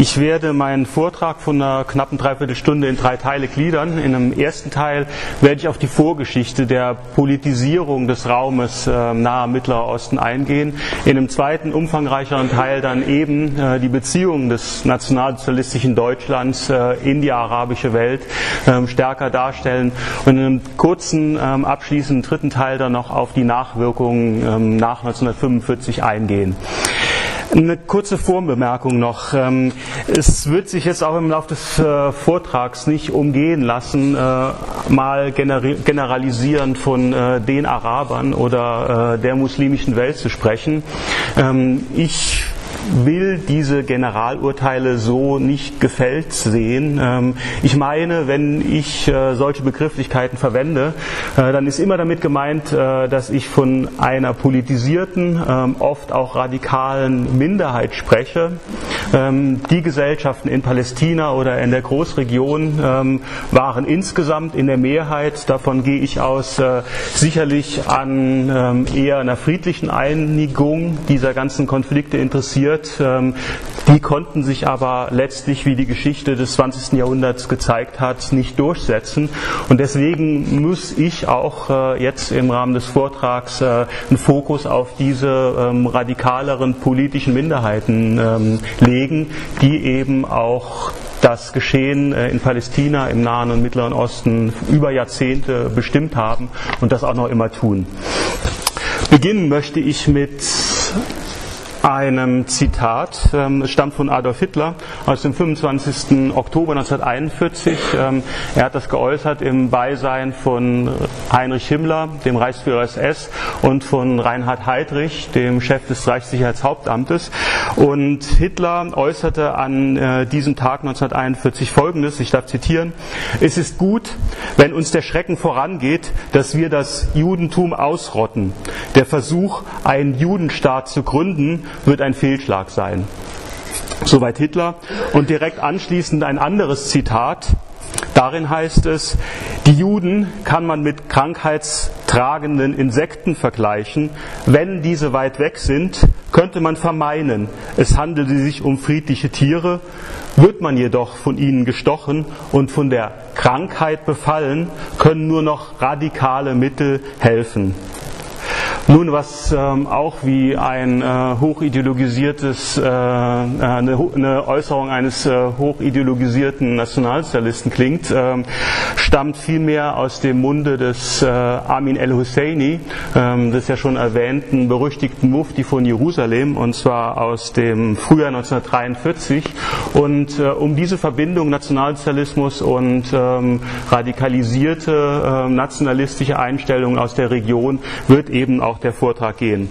Ich werde meinen Vortrag von einer knappen Dreiviertelstunde in drei Teile gliedern. In einem ersten Teil werde ich auf die Vorgeschichte der Politisierung des Raumes äh, nahe Mittlerer Osten eingehen. In einem zweiten, umfangreicheren Teil dann eben äh, die Beziehungen des nationalsozialistischen Deutschlands äh, in die arabische Welt ähm, stärker darstellen und in einem kurzen, ähm, abschließenden dritten Teil dann noch auf die Nachwirkungen ähm, nach 1945 eingehen. Eine kurze Vorbemerkung noch. Ähm, es wird sich jetzt auch im Laufe des äh, Vortrags nicht umgehen lassen, äh, mal generalisierend von äh, den Arabern oder der muslimischen Welt zu sprechen. Ähm, ich will diese Generalurteile so nicht gefällt sehen. Ähm, ich meine, wenn ich äh, solche Begrifflichkeiten verwende, äh, dann ist immer damit gemeint, äh, dass ich von einer politisierten, ähm, oft auch radikalen Minderheit spreche. Ähm, die Gesellschaften in Palästina oder in der Großregion waren insgesamt in der Mehrheit, davon gehe ich aus, sicherlich an eher einer friedlichen Einigung dieser ganzen Konflikte interessiert wird. Ähm, die konnten sich aber letztlich, wie die Geschichte des 20. Jahrhunderts gezeigt hat, nicht durchsetzen. Und deswegen muss ich auch äh, jetzt im Rahmen des Vortrags äh, einen Fokus auf diese ähm, radikaleren politischen Minderheiten ähm, legen, die eben auch das Geschehen äh, in Palästina, im Nahen und Mittleren Osten über Jahrzehnte bestimmt haben und das auch noch immer tun. Beginnen möchte ich mit einem Zitat. Ähm, stammt von Adolf Hitler aus dem 25. Oktober 1941. Ähm, er hat das geäußert im Beisein von Heinrich Himmler, dem Reichsführer SS, und von Reinhard Heydrich, dem Chef des Reichssicherheitshauptamtes. Und Hitler äußerte an äh, diesem Tag 1941 Folgendes, ich darf zitieren, es ist gut, wenn uns der Schrecken vorangeht, dass wir das Judentum ausrotten. Der Versuch, einen Judenstaat zu gründen, wird ein Fehlschlag sein. Soweit Hitler. Und direkt anschließend ein anderes Zitat. Darin heißt es, die Juden kann man mit krankheitstragenden Insekten vergleichen. Wenn diese weit weg sind, könnte man vermeinen, es handele sich um friedliche Tiere. Wird man jedoch von ihnen gestochen und von der Krankheit befallen, können nur noch radikale Mittel helfen. Nun, was ähm, auch wie ein äh, hochideologisiertes, äh, eine, eine, Äußerung eines äh, hochideologisierten Nationalsozialisten klingt, ähm, stammt vielmehr aus dem Munde des äh, Amin el-Husseini, ähm, des ja schon erwähnten berüchtigten Mufti von Jerusalem, und zwar aus dem Frühjahr 1943. Und äh, um diese Verbindung Nationalsozialismus und ähm, radikalisierte äh, nationalistische Einstellungen aus der Region wird eben auch der Vortrag gehen.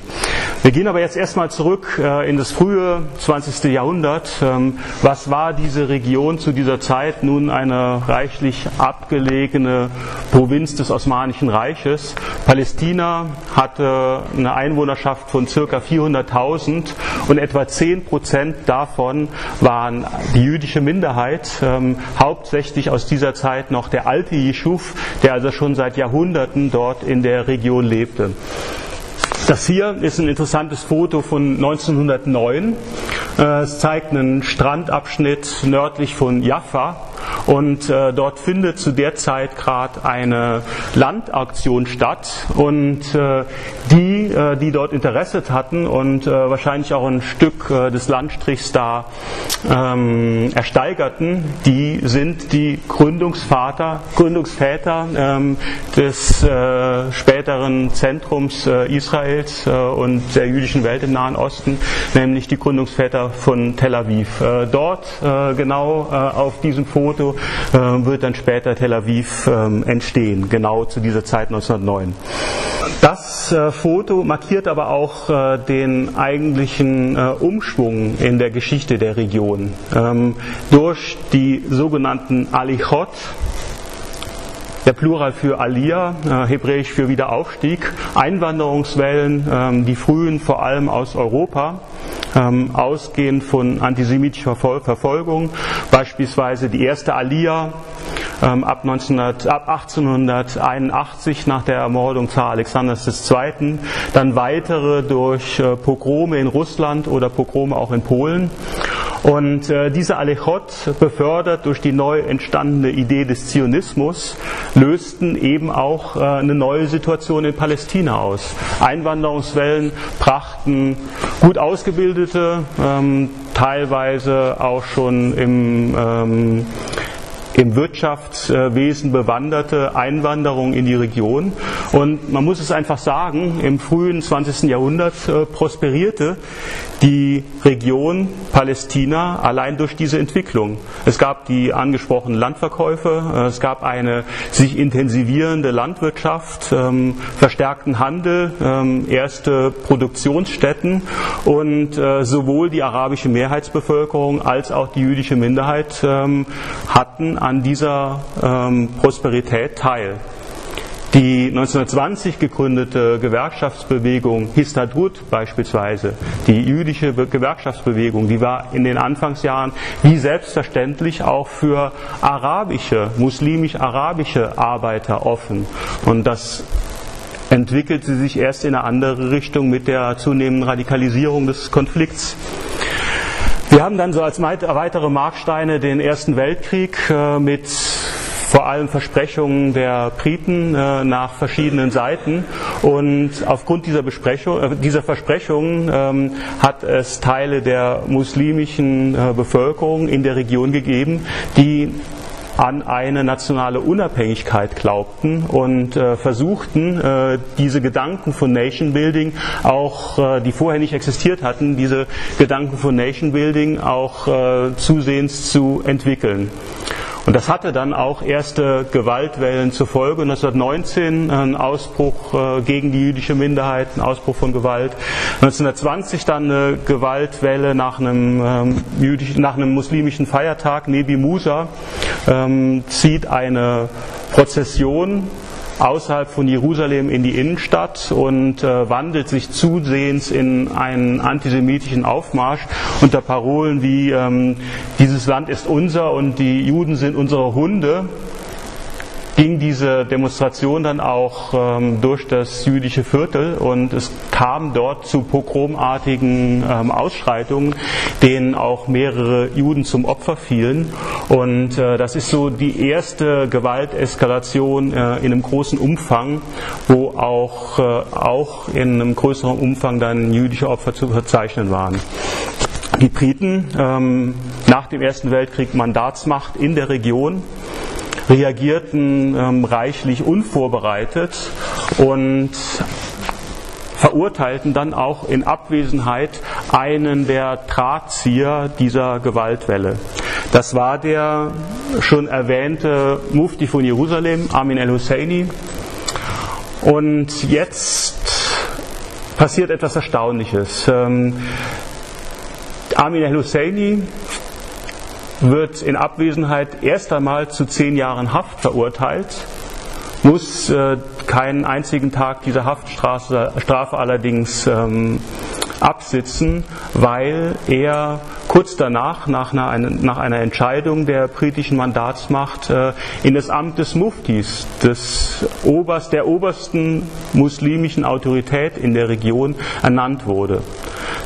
Wir gehen aber jetzt erstmal zurück äh, in das frühe 20. Jahrhundert. Ähm, was war diese Region zu dieser Zeit? Nun eine reichlich abgelegene Provinz des Osmanischen Reiches. Palästina hatte eine Einwohnerschaft von circa 400.000 und etwa 10 Prozent davon waren die jüdische Minderheit, ähm, hauptsächlich aus dieser Zeit noch der alte Jeschuf, der also schon seit Jahrhunderten dort in der Region lebte. Das hier ist ein interessantes Foto von 1909. Äh, es zeigt einen Strandabschnitt nördlich von Jaffa und äh, dort findet zu der Zeit gerade eine Landaktion statt und äh, die, äh, die dort Interesse hatten und äh, wahrscheinlich auch ein Stück äh, des Landstrichs da ähm, ersteigerten, die sind die Gründungsvater, Gründungsväter ähm, des äh, späteren Zentrums Israels und der jüdischen Welt im Nahen Osten, nämlich die Gründungsväter von Tel Aviv. Dort genau auf diesem Foto äh, wird dann später Tel Aviv ähm, entstehen, genau zu dieser Zeit 1909. Das äh, Foto markiert aber auch äh, den eigentlichen Umschwung in der Geschichte der Region. Ähm, durch die sogenannten Alichot, der Plural für Aliyah, äh, hebräisch für Wiederaufstieg, Einwanderungswellen, ähm, die frühen vor allem aus Europa, ähm, ausgehend von antisemitischer Verfolgung, beispielsweise die erste Aliyah ähm, ab, 1900, ab 1881 nach der Ermordung Zar Alexanders II., dann weitere durch äh, Pogrome in Russland oder Pogrome auch in Polen Und äh, diese Alechot, befördert durch die neu entstandene Idee des Zionismus, lösten eben auch äh, eine neue Situation in Palästina aus. Einwanderungswellen brachten gut ausgebildete, ähm, teilweise auch schon im ähm, im Wirtschaftswesen bewanderte Einwanderung in die Region. Und man muss es einfach sagen, im frühen 20. Jahrhundert äh, prosperierte die Region Palästina allein durch diese Entwicklung. Es gab die angesprochenen Landverkäufe, äh, es gab eine sich intensivierende Landwirtschaft, ähm, verstärkten Handel, ähm, erste Produktionsstätten und äh, sowohl die arabische Mehrheitsbevölkerung als auch die jüdische Minderheit ähm, hatten an dieser Prosperität teil. Die 1920 gegründete Gewerkschaftsbewegung Histadrut beispielsweise, die jüdische Gewerkschaftsbewegung, die war in den Anfangsjahren wie selbstverständlich auch für arabische, muslimisch-arabische Arbeiter offen. Und das entwickelte sich erst in eine andere Richtung mit der zunehmenden Radikalisierung des Konflikts. Wir haben dann so als weitere Marksteine den Ersten Weltkrieg äh, mit vor allem Versprechungen der Briten äh, nach verschiedenen Seiten. Und aufgrund dieser, Besprechung, äh, dieser Versprechungen ähm, hat es Teile der muslimischen Bevölkerung in der Region gegeben, die an eine nationale Unabhängigkeit glaubten und äh, versuchten, äh, diese Gedanken von Nation Building auch, äh, die vorher nicht existiert hatten, diese Gedanken von Nation Building auch äh, zusehends zu entwickeln. Und das hatte dann auch erste Gewaltwellen zur Folge. 1919 ein Ausbruch äh, gegen die jüdische Minderheit, ein Ausbruch von Gewalt. 1920 dann eine Gewaltwelle nach einem, ähm, jüdischen, nach einem muslimischen Feiertag, Nebi Musa, ähm, zieht eine Prozession außerhalb von Jerusalem in die Innenstadt und äh, wandelt sich zusehends in einen antisemitischen Aufmarsch unter Parolen wie ähm, dieses Land ist unser und die Juden sind unsere Hunde ging diese Demonstration dann auch ähm, durch das jüdische Viertel und es kam dort zu pogromartigen ähm, Ausschreitungen, denen auch mehrere Juden zum Opfer fielen. Und äh, das ist so die erste Gewalteskalation äh, in einem großen Umfang, wo auch, äh, auch in einem größeren Umfang dann jüdische Opfer zu verzeichnen waren. Die Briten ähm, nach dem Ersten Weltkrieg Mandatsmacht in der Region reagierten ähm, reichlich unvorbereitet und verurteilten dann auch in Abwesenheit einen der Drahtzieher dieser Gewaltwelle. Das war der schon erwähnte Mufti von Jerusalem, Amin el-Husseini. Und jetzt passiert etwas Erstaunliches. Ähm, Amin el-Husseini wird in Abwesenheit erst einmal zu zehn Jahren Haft verurteilt, muss äh, keinen einzigen Tag dieser Haftstrafe allerdings ähm, absitzen, weil er kurz danach, nach einer, nach einer Entscheidung der britischen Mandatsmacht, äh, in das Amt des Muftis, des Oberst, der obersten muslimischen Autorität in der Region, ernannt wurde.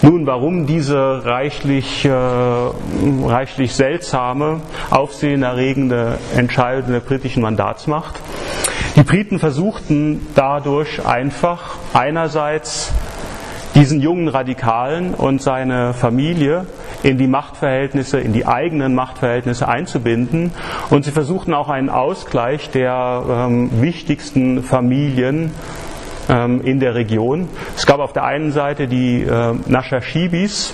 Nun, warum diese reichlich, äh, reichlich seltsame, aufsehenerregende Entscheidung der britischen Mandatsmacht? Die Briten versuchten dadurch einfach einerseits diesen jungen Radikalen und seine Familie in die Machtverhältnisse, in die eigenen Machtverhältnisse einzubinden. Und sie versuchten auch einen Ausgleich der ähm, wichtigsten Familien ähm, in der Region. Es gab auf der einen Seite die äh, Nashashibis,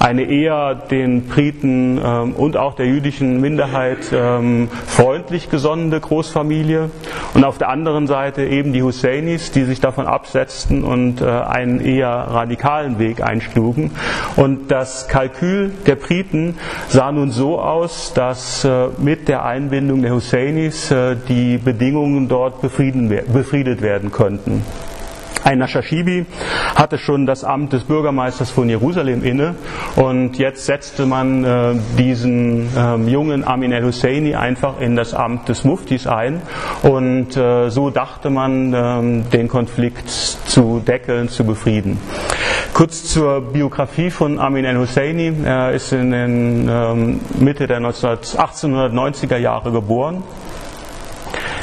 eine eher den Briten ähm, und auch der jüdischen Minderheit ähm, freundlich gesonnene Großfamilie und auf der anderen Seite eben die Husseinis, die sich davon absetzten und äh, einen eher radikalen Weg einschlugen. Und das Kalkül der Briten sah nun so aus, dass äh, mit der Einbindung der Husseinis äh, die Bedingungen dort befriedet werden konnten. Ein Nashashibi hatte schon das Amt des Bürgermeisters von Jerusalem inne und jetzt setzte man äh, diesen ähm, jungen Amin el-Husseini einfach in das Amt des Muftis ein und äh, so dachte man, ähm, den Konflikt zu deckeln, zu befrieden. Kurz zur Biografie von Amin el-Husseini. Er ist in den ähm, Mitte der 1890er Jahre geboren.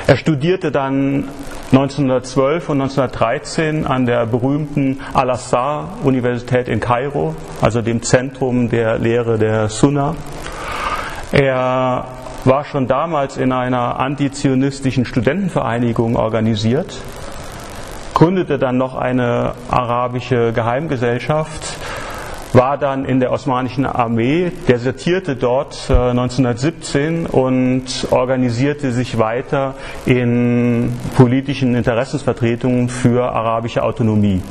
Er studierte dann 1912 und 1913 an der berühmten Al-Azhar-Universität in Kairo, also dem Zentrum der Lehre der Sunna. Er war schon damals in einer antizionistischen Studentenvereinigung organisiert gründete dann noch eine arabische Geheimgesellschaft, war dann in der osmanischen Armee, desertierte dort 1917 äh, und organisierte sich weiter in politischen Interessensvertretungen für arabische Autonomie.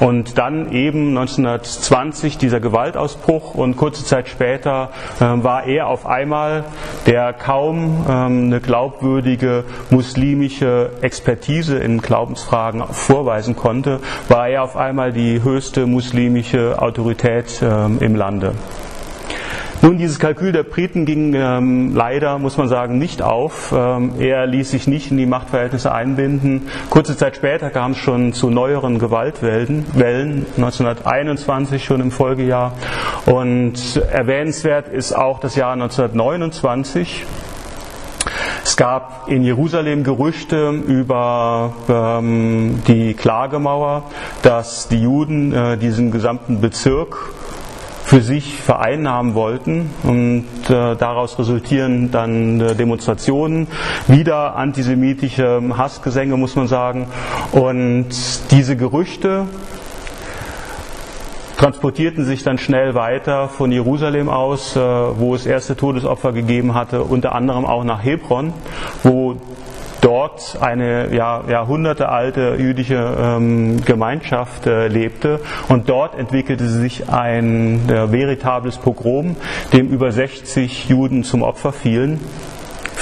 Und dann eben 1920 dieser Gewaltausbruch und kurze Zeit später äh, war er auf einmal, der kaum ähm, eine glaubwürdige muslimische Expertise in Glaubensfragen vorweisen konnte, war er auf einmal die höchste muslimische Autorität ähm, im Lande. Nun, dieses Kalkül der Briten ging ähm, leider, muss man sagen, nicht auf. Ähm, er ließ sich nicht in die Machtverhältnisse einbinden. Kurze Zeit später kam es schon zu neueren Gewaltwellen, Wellen, 1921 schon im Folgejahr. Und erwähnenswert ist auch das Jahr 1929. Es gab in Jerusalem Gerüchte über ähm, die Klagemauer, dass die Juden äh, diesen gesamten Bezirk für sich vereinnahmen wollten. Und äh, daraus resultieren dann äh, Demonstrationen, wieder antisemitische Hassgesänge, muss man sagen. Und diese Gerüchte transportierten sich dann schnell weiter von Jerusalem aus, äh, wo es erste Todesopfer gegeben hatte, unter anderem auch nach Hebron, wo dort eine ja, jahrhundertealte jüdische ähm, Gemeinschaft äh, lebte und dort entwickelte sich ein äh, veritables Pogrom, dem über 60 Juden zum Opfer fielen.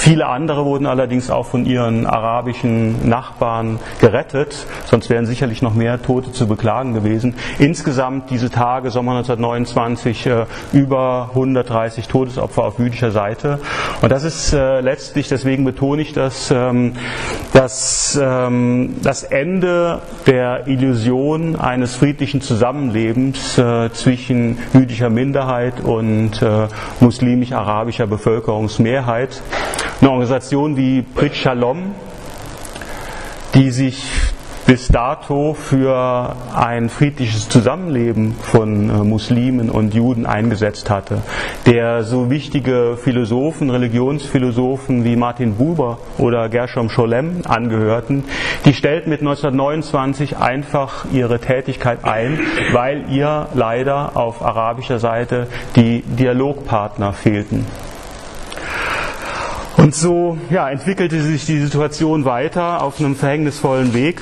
Viele andere wurden allerdings auch von ihren arabischen Nachbarn gerettet, sonst wären sicherlich noch mehr Tote zu beklagen gewesen. Insgesamt diese Tage, Sommer 1929, äh, über 130 Todesopfer auf jüdischer Seite. Und das ist äh, letztlich, deswegen betone ich das, ähm, dass ähm, das Ende der Illusion eines friedlichen Zusammenlebens äh, zwischen jüdischer Minderheit und muslimisch-arabischer Bevölkerungsmehrheit. Eine Organisation wie Brit Shalom, die sich bis dato für ein friedliches Zusammenleben von äh, Muslimen und Juden eingesetzt hatte, der so wichtige Philosophen, Religionsphilosophen wie Martin Buber oder Gershom Scholem angehörten, die stellten mit 1929 einfach ihre Tätigkeit ein, weil ihr leider auf arabischer Seite die Dialogpartner fehlten. Und so ja, entwickelte sich die Situation weiter auf einem verhängnisvollen Weg.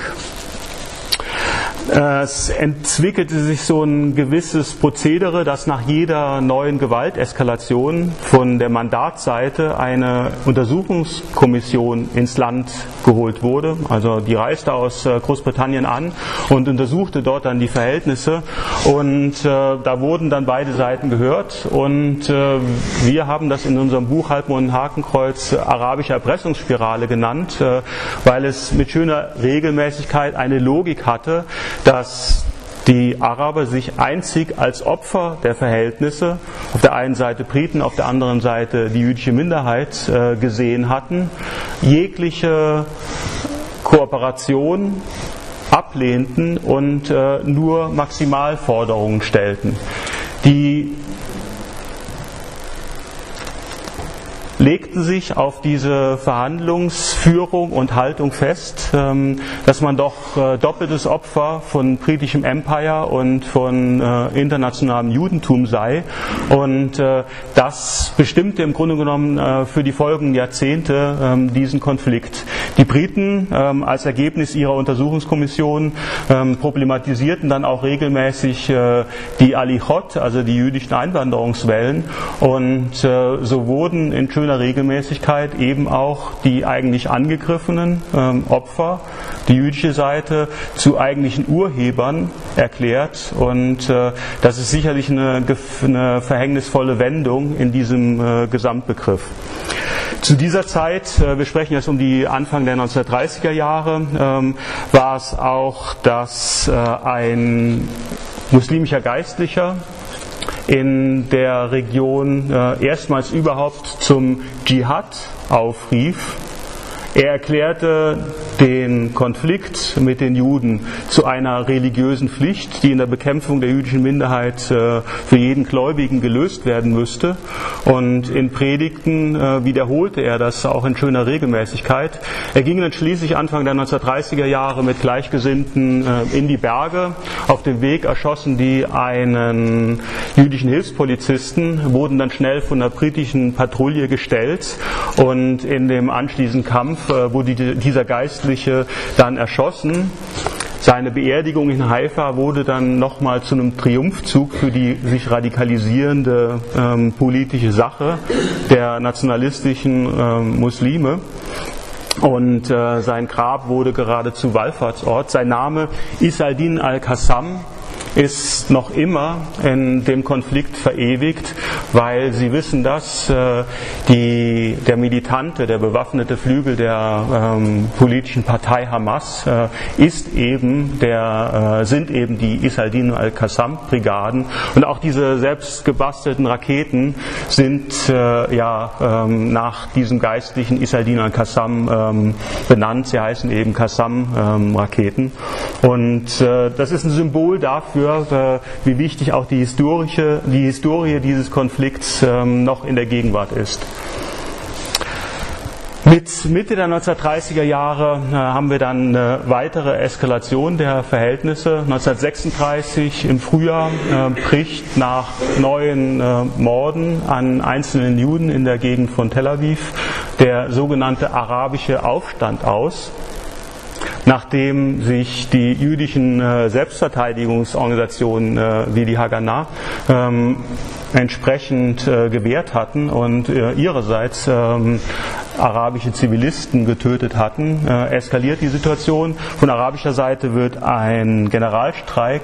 Es entwickelte sich so ein gewisses Prozedere, dass nach jeder neuen Gewalteskalation von der Mandatsseite eine Untersuchungskommission ins Land geholt wurde. Also die reiste aus äh, Großbritannien an und untersuchte dort dann die Verhältnisse. Und äh, da wurden dann beide Seiten gehört. Und äh, wir haben das in unserem Buch Halbmond Hakenkreuz arabische Erpressungsspirale genannt, äh, weil es mit schöner Regelmäßigkeit eine Logik hatte, dass die Araber sich einzig als Opfer der Verhältnisse, auf der einen Seite Briten, auf der anderen Seite die jüdische Minderheit äh, gesehen hatten, jegliche Kooperation ablehnten und äh, nur Maximalforderungen stellten. Die legten sich auf diese Verhandlungsführung und Haltung fest, ähm, dass man doch äh, doppeltes Opfer von britischem Empire und von äh, internationalem Judentum sei. Und äh, das bestimmte im Grunde genommen für die folgenden Jahrzehnte ähm, diesen Konflikt. Die Briten ähm, als Ergebnis ihrer Untersuchungskommission problematisierten dann auch regelmäßig die Alichot, also die jüdischen Einwanderungswellen. Und so wurden in schöner Regelmäßigkeit eben auch die eigentlich angegriffenen ähm, Opfer, die jüdische Seite, zu eigentlichen Urhebern erklärt. Und äh, das ist sicherlich eine, eine, verhängnisvolle Wendung in diesem äh, Gesamtbegriff. Zu dieser Zeit, äh, wir sprechen jetzt um die Anfang der 1930er Jahre, ähm, war es auch, dass äh, ein muslimischer Geistlicher in der Region äh, erstmals überhaupt zum Dschihad aufrief. Er erklärte den Konflikt mit den Juden zu einer religiösen Pflicht, die in der Bekämpfung der jüdischen Minderheit äh, für jeden Gläubigen gelöst werden müsste. Und in Predigten äh, wiederholte er das auch in schöner Regelmäßigkeit. Er ging dann schließlich Anfang der 1930er Jahre mit Gleichgesinnten äh, in die Berge. Auf dem Weg erschossen die einen jüdischen Hilfspolizisten, wurden dann schnell von der britischen Patrouille gestellt und in dem anschließenden Kampf wurde dieser Geist Geistliche dann erschossen. Seine Beerdigung in Haifa wurde dann nochmal zu einem Triumphzug für die sich radikalisierende ähm, politische Sache der nationalistischen ähm, Muslime. Und äh, sein Grab wurde geradezu Wallfahrtsort. Sein Name Isaldin al-Qassam ist noch immer in dem Konflikt verewigt, weil sie wissen, dass äh, die, der militante, der bewaffnete Flügel der ähm, politischen Partei Hamas äh, ist eben der, äh, sind eben die Isaldin al-Qassam-Brigaden und auch diese selbst gebastelten Raketen sind äh, ja ähm, nach diesem geistlichen Isaldin al-Qassam ähm, benannt. Sie heißen eben Qassam-Raketen ähm, und äh, das ist ein Symbol dafür, äh, wie wichtig auch die, historische, die Historie dieses Konflikts ähm, noch in der Gegenwart ist. Mit Mitte der 1930er Jahre äh, haben wir dann eine weitere Eskalation der Verhältnisse. 1936 im Frühjahr äh, bricht nach neuen äh, Morden an einzelnen Juden in der Gegend von Tel Aviv der sogenannte arabische Aufstand aus nachdem sich die jüdischen äh, Selbstverteidigungsorganisationen äh, wie die Haganah ähm, entsprechend äh, gewehrt hatten und ihrerseits ähm, arabische Zivilisten getötet hatten, eskaliert die Situation. Von arabischer Seite wird ein Generalstreik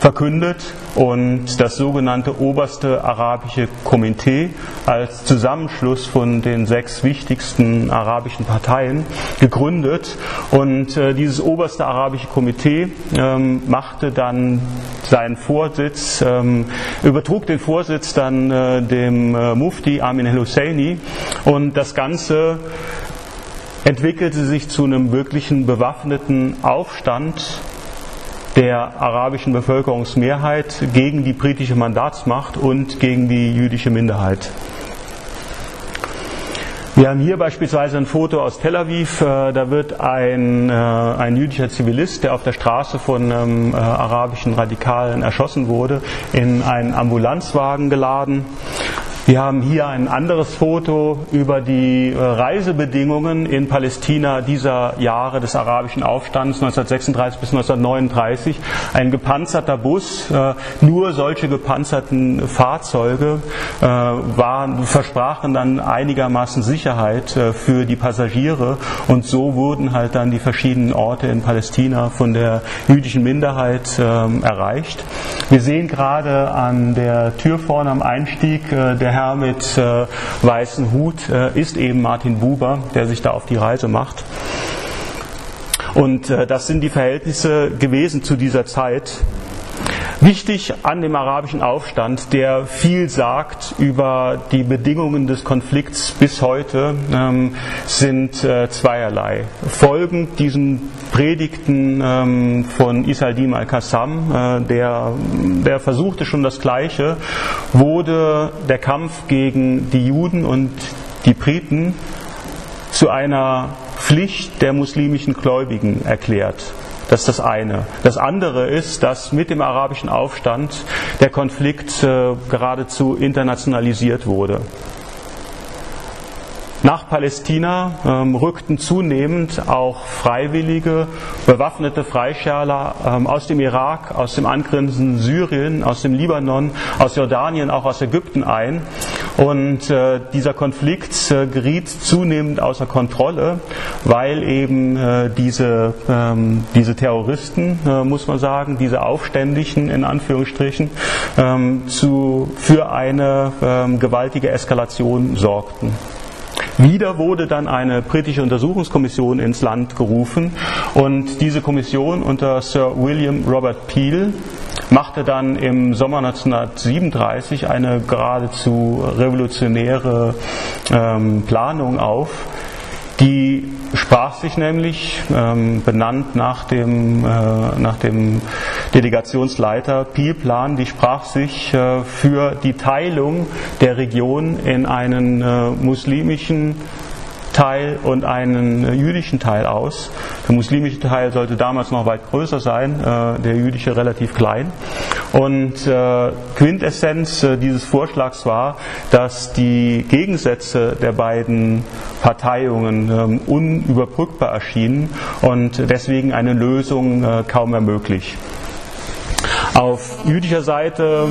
verkündet und das sogenannte oberste arabische Komitee als Zusammenschluss von den sechs wichtigsten arabischen Parteien gegründet. Und äh, dieses oberste arabische Komitee ähm, machte dann seinen Vorsitz, ähm, übertrug den Vorsitz dann äh, dem äh, Mufti Amin el-Husseini und das Ganze entwickelte sich zu einem wirklichen bewaffneten Aufstand der arabischen Bevölkerungsmehrheit gegen die britische Mandatsmacht und gegen die jüdische Minderheit. Wir haben hier beispielsweise ein Foto aus Tel Aviv. Äh, da wird ein, äh, ein jüdischer Zivilist, der auf der Straße von einem äh, arabischen Radikalen erschossen wurde, in einen Ambulanzwagen geladen. Wir haben hier ein anderes Foto über die äh, Reisebedingungen in Palästina dieser Jahre des arabischen Aufstands 1936 bis 1939. Ein gepanzerter Bus, äh, nur solche gepanzerten Fahrzeuge äh, waren, versprachen dann einigermaßen Sicherheit für die Passagiere und so wurden halt dann die verschiedenen Orte in Palästina von der jüdischen Minderheit ähm, erreicht. Wir sehen gerade an der Tür vorne am Einstieg der Herr mit äh, weißem Hut äh, ist eben Martin Buber, der sich da auf die Reise macht. Und äh, das sind die Verhältnisse gewesen zu dieser Zeit. Wichtig an dem arabischen Aufstand, der viel sagt über die Bedingungen des Konflikts bis heute, ähm, sind äh, zweierlei. Folgend diesen Predigten ähm, von Isaldin al-Qassam, äh, der, der versuchte schon das Gleiche, wurde der Kampf gegen die Juden und die Briten zu einer Pflicht der muslimischen Gläubigen erklärt. Das ist das eine. Das andere ist, dass mit dem arabischen Aufstand der Konflikt äh, geradezu internationalisiert wurde. Nach Palästina ähm, rückten zunehmend auch freiwillige, bewaffnete Freischärler ähm, aus dem Irak, aus dem angrenzenden Syrien, aus dem Libanon, aus Jordanien, auch aus Ägypten ein. Und äh, dieser Konflikt äh, geriet zunehmend außer Kontrolle, weil eben äh, diese, ähm, diese Terroristen, äh, muss man sagen, diese Aufständischen in Anführungsstrichen, ähm, zu, für eine ähm, gewaltige Eskalation sorgten. Wieder wurde dann eine britische Untersuchungskommission ins Land gerufen und diese Kommission unter Sir William Robert Peel machte dann im Sommer 1937 eine geradezu revolutionäre ähm, Planung auf, die sprach sich nämlich, ähm, benannt nach dem, äh, nach dem Delegationsleiter Pielplan, die sprach sich äh, für die Teilung der Region in einen äh, muslimischen Teil und einen äh, jüdischen Teil aus. Der muslimische Teil sollte damals noch weit größer sein, äh, der jüdische relativ klein. Und äh, Quintessenz dieses Vorschlags war, dass die Gegensätze der beiden Parteiungen ähm, unüberbrückbar erschienen und deswegen eine Lösung kaum mehr möglich. Auf jüdischer Seite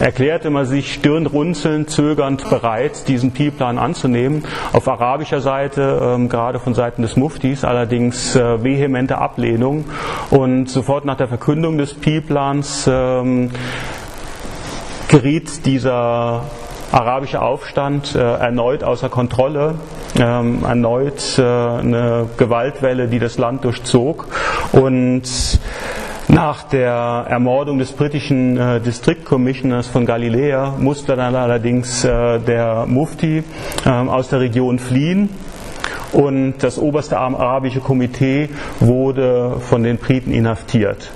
erklärte man sich stirnrunzelnd, zögernd bereit, diesen Pi-Plan anzunehmen. Auf arabischer Seite, ähm, gerade von Seiten des Muftis, allerdings äh, vehemente Ablehnung. Und sofort nach der Verkündung des Pi-Plans ähm, geriet dieser arabische Aufstand äh, erneut außer Kontrolle, ähm, erneut äh, eine Gewaltwelle, die das Land durchzog und nach der Ermordung des britischen äh, District Commissioners von Galiläa musste dann allerdings äh, der Mufti äh, aus der Region fliehen und das oberste arabische Komitee wurde von den Briten inhaftiert.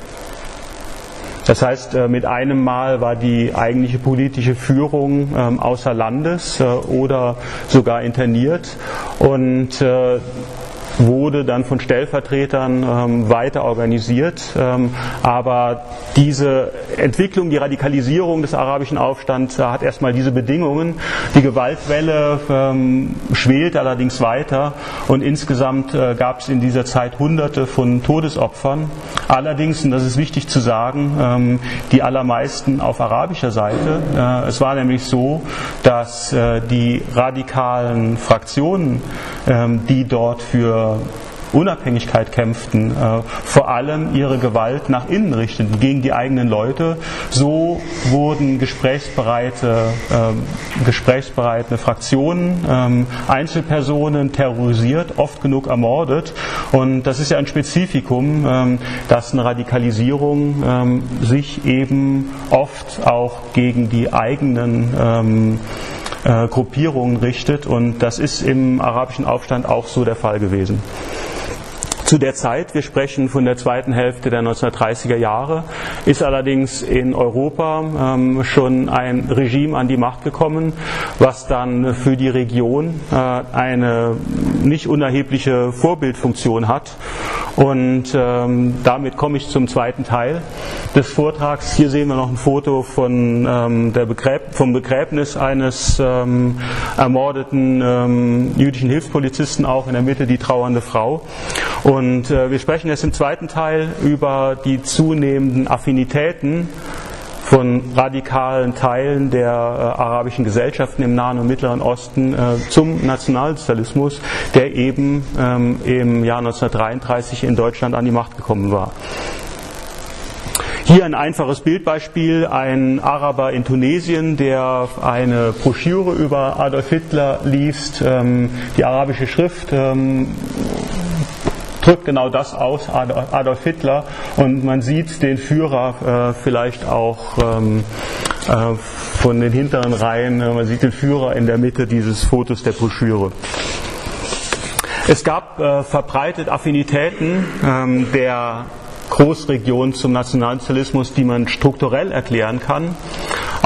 Das heißt, äh, mit einem Mal war die eigentliche politische Führung ähm, außer Landes äh, oder sogar interniert und äh, wurde dann von Stellvertretern ähm, weiter organisiert. Ähm, aber diese Entwicklung, die Radikalisierung des arabischen Aufstands äh, hat erstmal diese Bedingungen. Die Gewaltwelle ähm, schwelt allerdings weiter und insgesamt äh, gab es in dieser Zeit Hunderte von Todesopfern. Allerdings, und das ist wichtig zu sagen, ähm, die allermeisten auf arabischer Seite. Äh, es war nämlich so, dass äh, die radikalen Fraktionen, ähm, die dort für Unabhängigkeit kämpften, äh, vor allem ihre Gewalt nach innen richteten, gegen die eigenen Leute. So wurden gesprächsbereite, äh, gesprächsbereite Fraktionen, ähm, Einzelpersonen terrorisiert, oft genug ermordet. Und das ist ja ein Spezifikum, ähm, dass eine Radikalisierung ähm, sich eben oft auch gegen die eigenen ähm, äh, Gruppierungen richtet. Und das ist im arabischen Aufstand auch so der Fall gewesen. Zu der Zeit, wir sprechen von der zweiten Hälfte der 1930er Jahre, ist allerdings in Europa ähm, schon ein Regime an die Macht gekommen, was dann für die Region äh, eine nicht unerhebliche Vorbildfunktion hat. Und ähm, damit komme ich zum zweiten Teil des Vortrags. Hier sehen wir noch ein Foto von, ähm, der Begräb vom Begräbnis eines ermordeten jüdischen Hilfspolizisten, auch in der Mitte die trauernde Frau. Und äh, wir sprechen jetzt im zweiten Teil über die zunehmenden Affinitäten von radikalen Teilen der äh, arabischen Gesellschaften im Nahen und Mittleren Osten äh, zum Nationalsozialismus, der eben ähm, im Jahr 1933 in Deutschland an die Macht gekommen war. Hier ein einfaches Bildbeispiel, ein Araber in Tunesien, der eine Broschüre über Adolf Hitler liest, ähm, die arabische Schrift ähm, drückt genau das aus, Adolf Hitler. Und man sieht den Führer äh, vielleicht auch ähm, äh, von den hinteren Reihen, man sieht den Führer in der Mitte dieses Fotos der Broschüre. Es gab äh, verbreitet Affinitäten ähm, der Großregion zum Nationalsozialismus, die man strukturell erklären kann.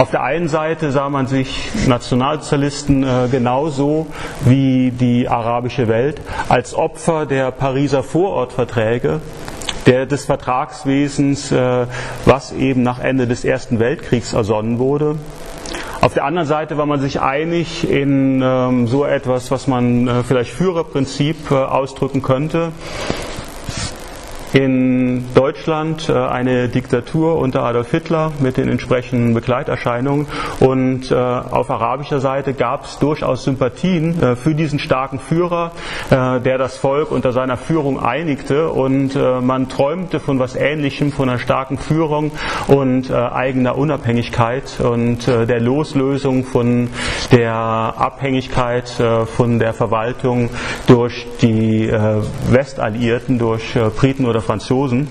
Auf der einen Seite sah man sich Nationalsozialisten äh, genauso wie die arabische Welt als Opfer der Pariser Vorortverträge, der, des Vertragswesens, äh, was eben nach Ende des Ersten Weltkriegs ersonnen wurde. Auf der anderen Seite war man sich einig in ähm, so etwas, was man äh, vielleicht Führerprinzip äh, ausdrücken könnte in Deutschland äh, eine Diktatur unter Adolf Hitler mit den entsprechenden Begleiterscheinungen. Und äh, auf arabischer Seite gab es durchaus Sympathien äh, für diesen starken Führer, der das Volk unter seiner Führung einigte. Und man träumte von was Ähnlichem, von einer starken Führung und eigener Unabhängigkeit und der Loslösung von der Abhängigkeit von der Verwaltung durch die Westalliierten, durch Briten oder oder Franzosen.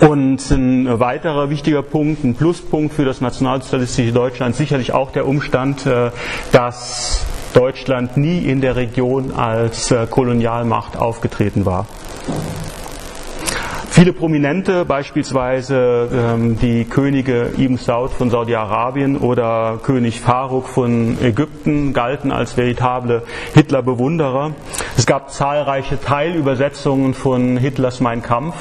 Und ein weiterer wichtiger Punkt, ein Pluspunkt für das nationalsozialistische Deutschland, sicherlich auch der Umstand, äh, dass Deutschland nie in der Region als äh, Kolonialmacht aufgetreten war. Viele Prominente, beispielsweise ähm, die Könige Ibn Saud von Saudi-Arabien oder König Faruk von Ägypten, galten als veritable Hitler-Bewunderer. Es gab zahlreiche Teilübersetzungen von Hitlers Mein Kampf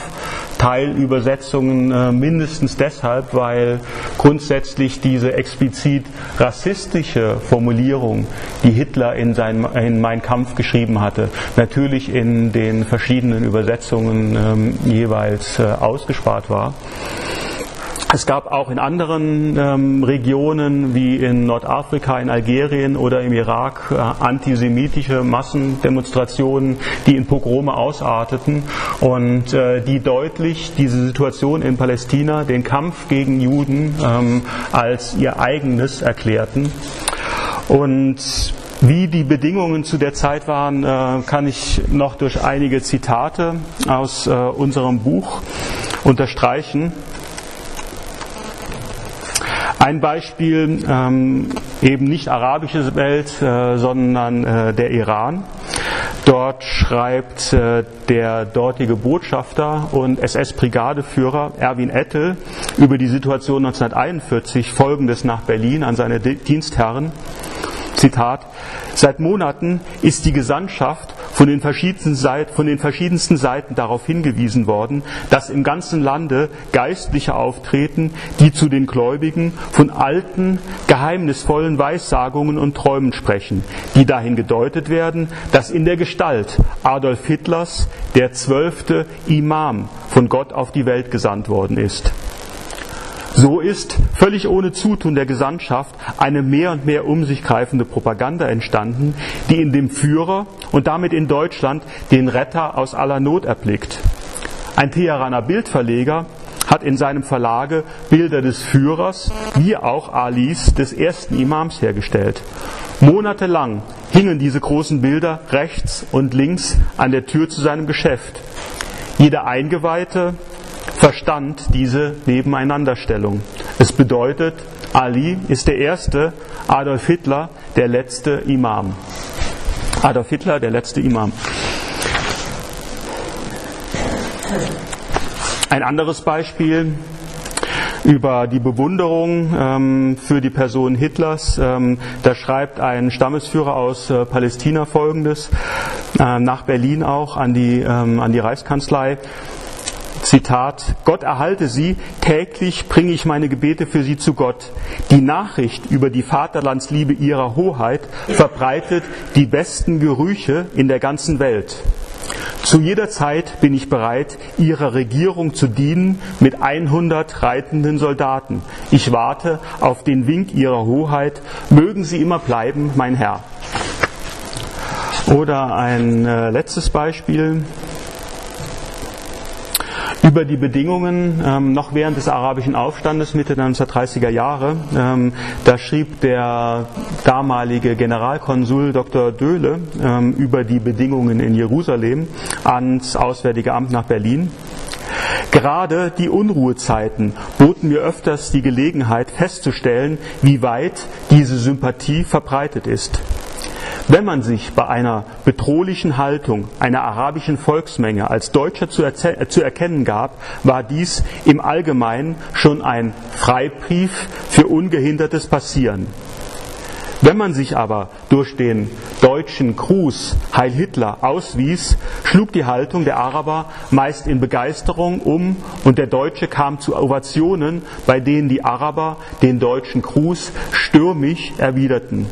Teilübersetzungen äh, mindestens deshalb, weil grundsätzlich diese explizit rassistische Formulierung, die Hitler in, sein, in Mein Kampf geschrieben hatte, natürlich in den verschiedenen Übersetzungen ähm, jeweils äh, ausgespart war. Es gab auch in anderen ähm, Regionen wie in Nordafrika, in Algerien oder im Irak äh, antisemitische Massendemonstrationen, die in Pogrome ausarteten und äh, die deutlich diese Situation in Palästina, den Kampf gegen Juden ähm, als ihr eigenes erklärten. Und wie die Bedingungen zu der Zeit waren, äh, kann ich noch durch einige Zitate aus äh, unserem Buch unterstreichen. Ein Beispiel, ähm, eben nicht arabische Welt, äh, sondern äh, der Iran. Dort schreibt äh, der dortige Botschafter und SS-Brigadeführer Erwin Ettel über die Situation 1941 Folgendes nach Berlin an seine Dienstherren. Zitat, seit Monaten ist die Gesandtschaft von den, verschiedensten Seiten, von den verschiedensten Seiten darauf hingewiesen worden, dass im ganzen Lande Geistliche auftreten, die zu den Gläubigen von alten, geheimnisvollen Weissagungen und Träumen sprechen, die dahin gedeutet werden, dass in der Gestalt Adolf Hitlers der zwölfte Imam von Gott auf die Welt gesandt worden ist. So ist völlig ohne Zutun der Gesandtschaft eine mehr und mehr um sich greifende Propaganda entstanden, die in dem Führer und damit in Deutschland den Retter aus aller Not erblickt. Ein Teheraner Bildverleger hat in seinem Verlage Bilder des Führers wie auch Alis des ersten Imams hergestellt. Monatelang hingen diese großen Bilder rechts und links an der Tür zu seinem Geschäft. Jeder Eingeweihte verstand diese Nebeneinanderstellung. Es bedeutet, Ali ist der erste, Adolf Hitler der letzte Imam. Adolf Hitler der letzte Imam. Ein anderes Beispiel über die Bewunderung ähm, für die Person Hitlers. Ähm, da schreibt ein Stammesführer aus äh, Palästina folgendes, äh, nach Berlin auch an die, ähm, an die Reichskanzlei. Zitat, Gott erhalte sie, täglich bringe ich meine Gebete für sie zu Gott. Die Nachricht über die Vaterlandsliebe ihrer Hoheit verbreitet die besten Gerüche in der ganzen Welt. Zu jeder Zeit bin ich bereit, Ihrer Regierung zu dienen mit 100 reitenden Soldaten. Ich warte auf den Wink Ihrer Hoheit. Mögen Sie immer bleiben, mein Herr. Oder ein äh, letztes Beispiel über die Bedingungen ähm, noch während des arabischen Aufstandes Mitte der 1930er Jahre. Ähm, da schrieb der damalige Generalkonsul Dr. Döhle ähm, über die Bedingungen in Jerusalem ans Auswärtige Amt nach Berlin. Gerade die Unruhezeiten boten mir öfters die Gelegenheit festzustellen, wie weit diese Sympathie verbreitet ist. Wenn man sich bei einer bedrohlichen Haltung einer arabischen Volksmenge als Deutscher zu, zu, erkennen gab, war dies im Allgemeinen schon ein Freibrief für ungehindertes Passieren. Wenn man sich aber durch den deutschen Gruß Heil Hitler auswies, schlug die Haltung der Araber meist in Begeisterung um und der Deutsche kam zu Ovationen, bei denen die Araber den deutschen Gruß stürmisch erwiderten.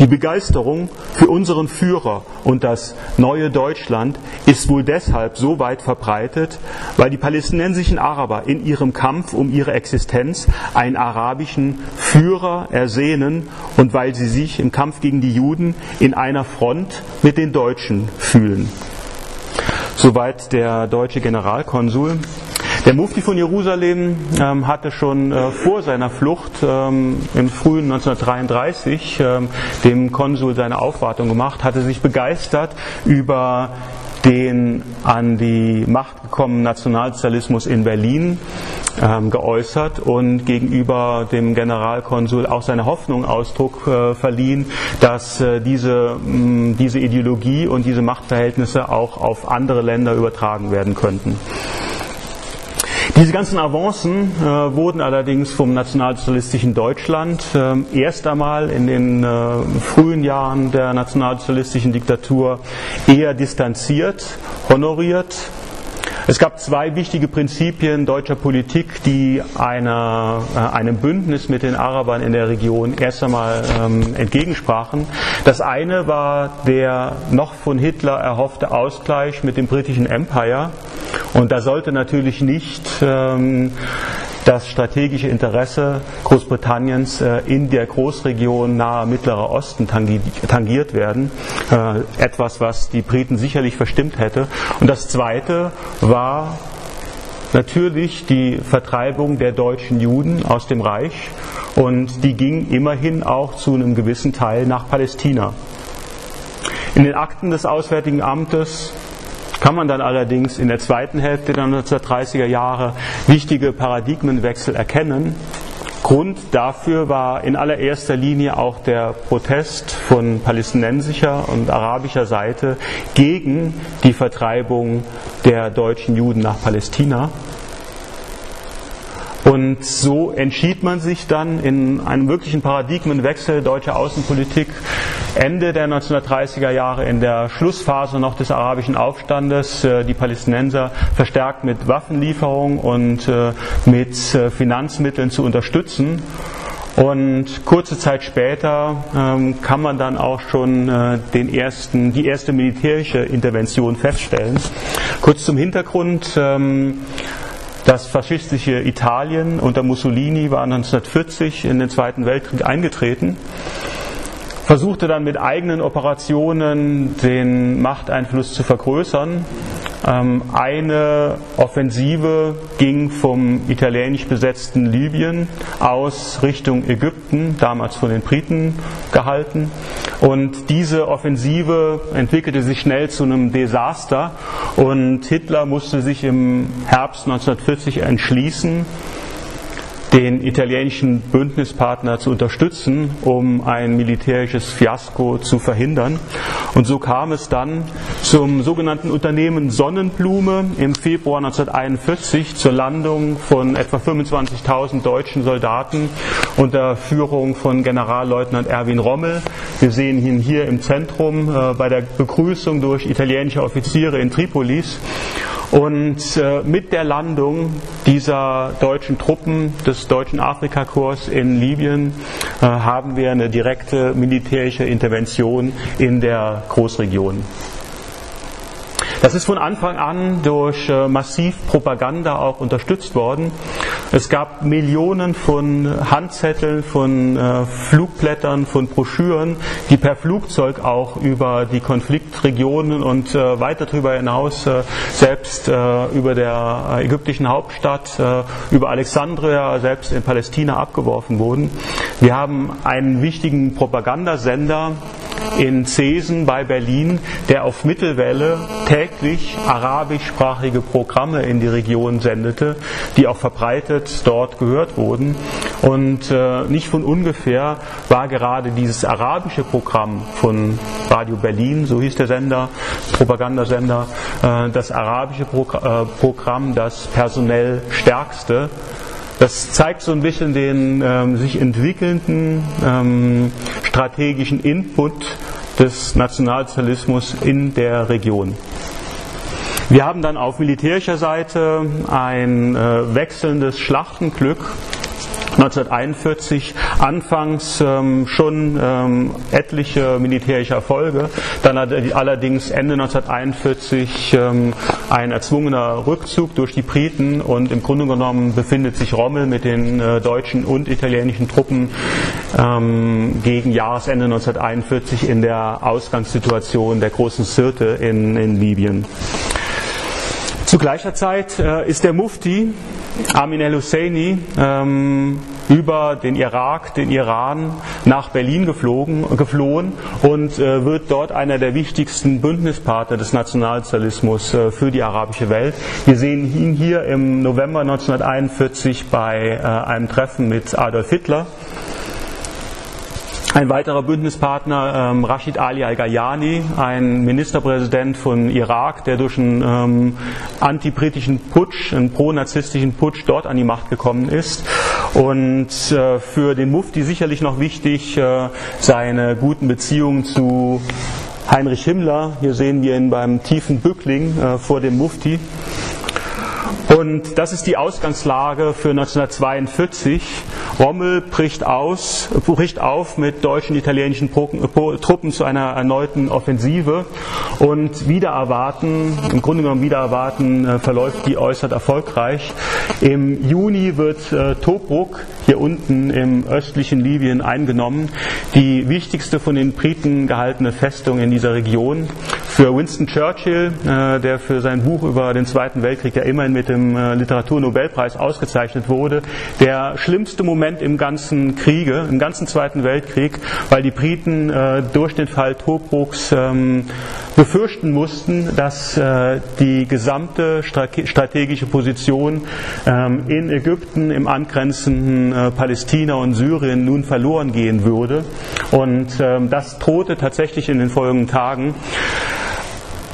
Die Begeisterung für unseren Führer und das neue Deutschland ist wohl deshalb so weit verbreitet, weil die palästinensischen Araber in ihrem Kampf um ihre Existenz einen arabischen Führer ersehnen und weil sie sich im Kampf gegen die Juden in einer Front mit den Deutschen fühlen. Soweit der deutsche Generalkonsul. Der Mufti von Jerusalem ähm, hatte schon äh, vor seiner Flucht ähm, im frühen 1933 ähm, dem Konsul seine Aufwartung gemacht, hatte sich begeistert über den an die Macht gekommenen Nationalsozialismus in Berlin ähm, geäußert und gegenüber dem Generalkonsul auch seine Hoffnung Ausdruck äh, verliehen, dass äh, diese, mh, diese Ideologie und diese Machtverhältnisse auch auf andere Länder übertragen werden könnten. Diese ganzen Avancen äh, wurden allerdings vom nationalsozialistischen Deutschland äh, erst einmal in den äh, frühen Jahren der nationalsozialistischen Diktatur eher distanziert, honoriert, es gab zwei wichtige Prinzipien deutscher Politik, die einer, äh, einem Bündnis mit den Arabern in der Region erst einmal ähm, entgegensprachen. Das eine war der noch von Hitler erhoffte Ausgleich mit dem britischen Empire. Und da sollte natürlich nicht ähm, das strategische Interesse Großbritanniens äh, in der Großregion nahe Mittlerer Osten tangiert werden. Äh, etwas, was die Briten sicherlich verstimmt hätte. Und das Zweite war natürlich die Vertreibung der deutschen Juden aus dem Reich. Und die ging immerhin auch zu einem gewissen Teil nach Palästina. In den Akten des Auswärtigen Amtes kann man dann allerdings in der zweiten Hälfte der 1930er Jahre wichtige Paradigmenwechsel erkennen. Grund dafür war in allererster Linie auch der Protest von palästinensischer und arabischer Seite gegen die Vertreibung der deutschen Juden nach Palästina. Und so entschied man sich dann in einem wirklichen Paradigmenwechsel deutscher Außenpolitik Ende der 1930er Jahre in der Schlussphase noch des arabischen Aufstandes äh, die Palästinenser verstärkt mit Waffenlieferungen und äh, mit äh, Finanzmitteln zu unterstützen. Und kurze Zeit später ähm, kann man dann auch schon äh, den ersten, die erste militärische Intervention feststellen. Kurz zum Hintergrund. Ähm, das faschistische Italien unter Mussolini war 1940 in den Zweiten Weltkrieg eingetreten, versuchte dann mit eigenen Operationen den Machteinfluss zu vergrößern eine Offensive ging vom italienisch besetzten Libyen aus Richtung Ägypten, damals von den Briten gehalten. Und diese Offensive entwickelte sich schnell zu einem Desaster und Hitler musste sich im Herbst 1940 entschließen, den italienischen Bündnispartner zu unterstützen, um ein militärisches Fiasko zu verhindern. Und so kam es dann zum sogenannten Unternehmen Sonnenblume im Februar 1941 zur Landung von etwa 25.000 deutschen Soldaten unter Führung von Generalleutnant Erwin Rommel. Wir sehen ihn hier im Zentrum äh, bei der Begrüßung durch italienische Offiziere in Tripolis. Und äh, mit der Landung dieser deutschen Truppen des deutschen Afrikakorps in Libyen äh, haben wir eine direkte militärische Intervention in der Großregion. Das ist von Anfang an durch äh, massiv Propaganda auch unterstützt worden. Es gab Millionen von Handzetteln, von äh, Flugblättern, von Broschüren, die per Flugzeug auch über die Konfliktregionen und äh, weiter darüber hinaus, selbst über der ägyptischen Hauptstadt, über Alexandria, selbst in Palästina abgeworfen wurden. Wir haben einen wichtigen Propagandasender in Zesen bei Berlin, der auf Mittelwelle täglich arabischsprachige Programme in die Region sendete, die auch verbreitet dort gehört wurden. Und äh, nicht von ungefähr war gerade dieses arabische Programm von Radio Berlin, so hieß der Sender, Propagandasender, äh, das arabische äh, Programm das personell stärkste das zeigt so ein bisschen den ähm, sich entwickelnden ähm, strategischen Input des Nationalsozialismus in der Region. Wir haben dann auf militärischer Seite ein äh, wechselndes Schlachtenglück 1941 anfangs ähm, schon ähm, etliche militärische Erfolge, dann allerdings Ende 1941 ähm, ein erzwungener Rückzug durch die Briten und im Grunde genommen befindet sich Rommel mit den äh, deutschen und italienischen Truppen ähm, gegen Jahresende 1941 in der Ausgangssituation der großen Sirte in, in Libyen. Zu gleicher Zeit äh, ist der Mufti Amin el-Husseini ähm, über den Irak, den Iran nach Berlin geflogen, geflohen und äh, wird dort einer der wichtigsten Bündnispartner des Nationalsozialismus äh, für die arabische Welt. Wir sehen ihn hier im November 1941 bei einem Treffen mit Adolf Hitler. Ein weiterer Bündnispartner, ähm, Rashid Ali al-Ghayani, ein Ministerpräsident von Irak, der durch einen ähm, antibritischen Putsch, einen pro-narzisstischen Putsch dort an die Macht gekommen ist. Und äh, für den Mufti sicherlich noch wichtig äh, seine guten Beziehungen zu Heinrich Himmler. Hier sehen wir ihn beim tiefen Bückling äh, vor dem Mufti. Und das ist die Ausgangslage für 1942. Rommel bricht, aus, bricht auf mit deutschen, italienischen Truppen zu einer erneuten Offensive und wieder erwarten, im Grunde genommen wieder erwarten, äh, verläuft die äußerst erfolgreich. Im Juni wird äh, Tobruk hier unten im östlichen Libyen eingenommen, die wichtigste von den Briten gehaltene Festung in dieser Region. Für Winston Churchill, äh, der für sein Buch über den Zweiten Weltkrieg ja immerhin mit dem Literaturnobelpreis ausgezeichnet wurde, der schlimmste Moment Moment im ganzen Kriege, im ganzen Zweiten Weltkrieg, weil die Briten äh, durch den Fall Tobruks ähm, befürchten mussten, dass äh, die gesamte strategische Position ähm, in Ägypten, im angrenzenden äh, Palästina und Syrien nun verloren gehen würde. Und ähm, das drohte tatsächlich in den folgenden Tagen.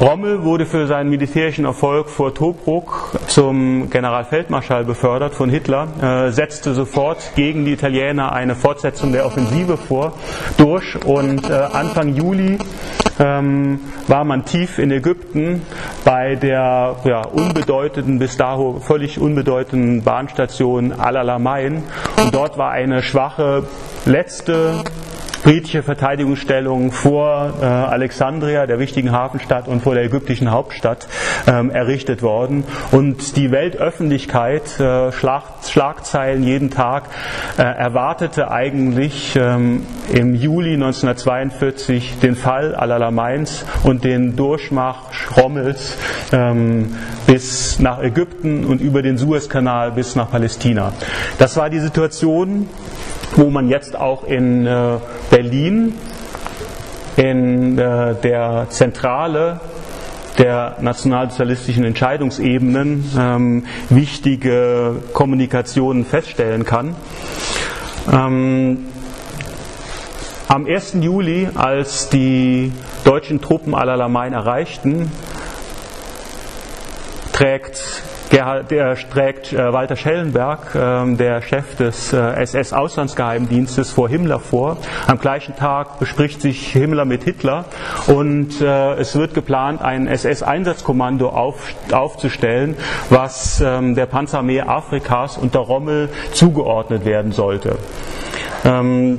Rommel wurde für seinen militärischen Erfolg vor Tobruk zum Generalfeldmarschall befördert von Hitler, äh, setzte sofort gegen die Italiener eine Fortsetzung der Offensive vor, durch und äh, Anfang Juli ähm, war man tief in Ägypten bei der ja, unbedeutenden, bis dato völlig unbedeutenden Bahnstation Al-Alamein und dort war eine schwache letzte britische Verteidigungsstellung vor äh, Alexandria, der wichtigen Hafenstadt, und vor der ägyptischen Hauptstadt ähm, errichtet worden. Und die Weltöffentlichkeit, äh, Schlag, Schlagzeilen jeden Tag, äh, erwartete eigentlich ähm, im Juli 1942 den Fall Al-Alameins und den Durchmarsch Rommels ähm, bis nach Ägypten und über den Suezkanal bis nach Palästina. Das war die Situation, wo man jetzt auch in äh, Berlin in äh, der Zentrale der nationalsozialistischen Entscheidungsebenen ähm, wichtige Kommunikationen feststellen kann. Ähm, am 1. Juli, als die deutschen Truppen Al-Alamein erreichten, trägt Gerhard, der trägt äh, Walter Schellenberg, äh, der Chef des äh, SS-Auslandsgeheimdienstes, vor Himmler vor. Am gleichen Tag bespricht sich Himmler mit Hitler und äh, es wird geplant, ein SS-Einsatzkommando auf, aufzustellen, was ähm, der Panzerarmee Afrikas unter Rommel zugeordnet werden sollte. Ähm,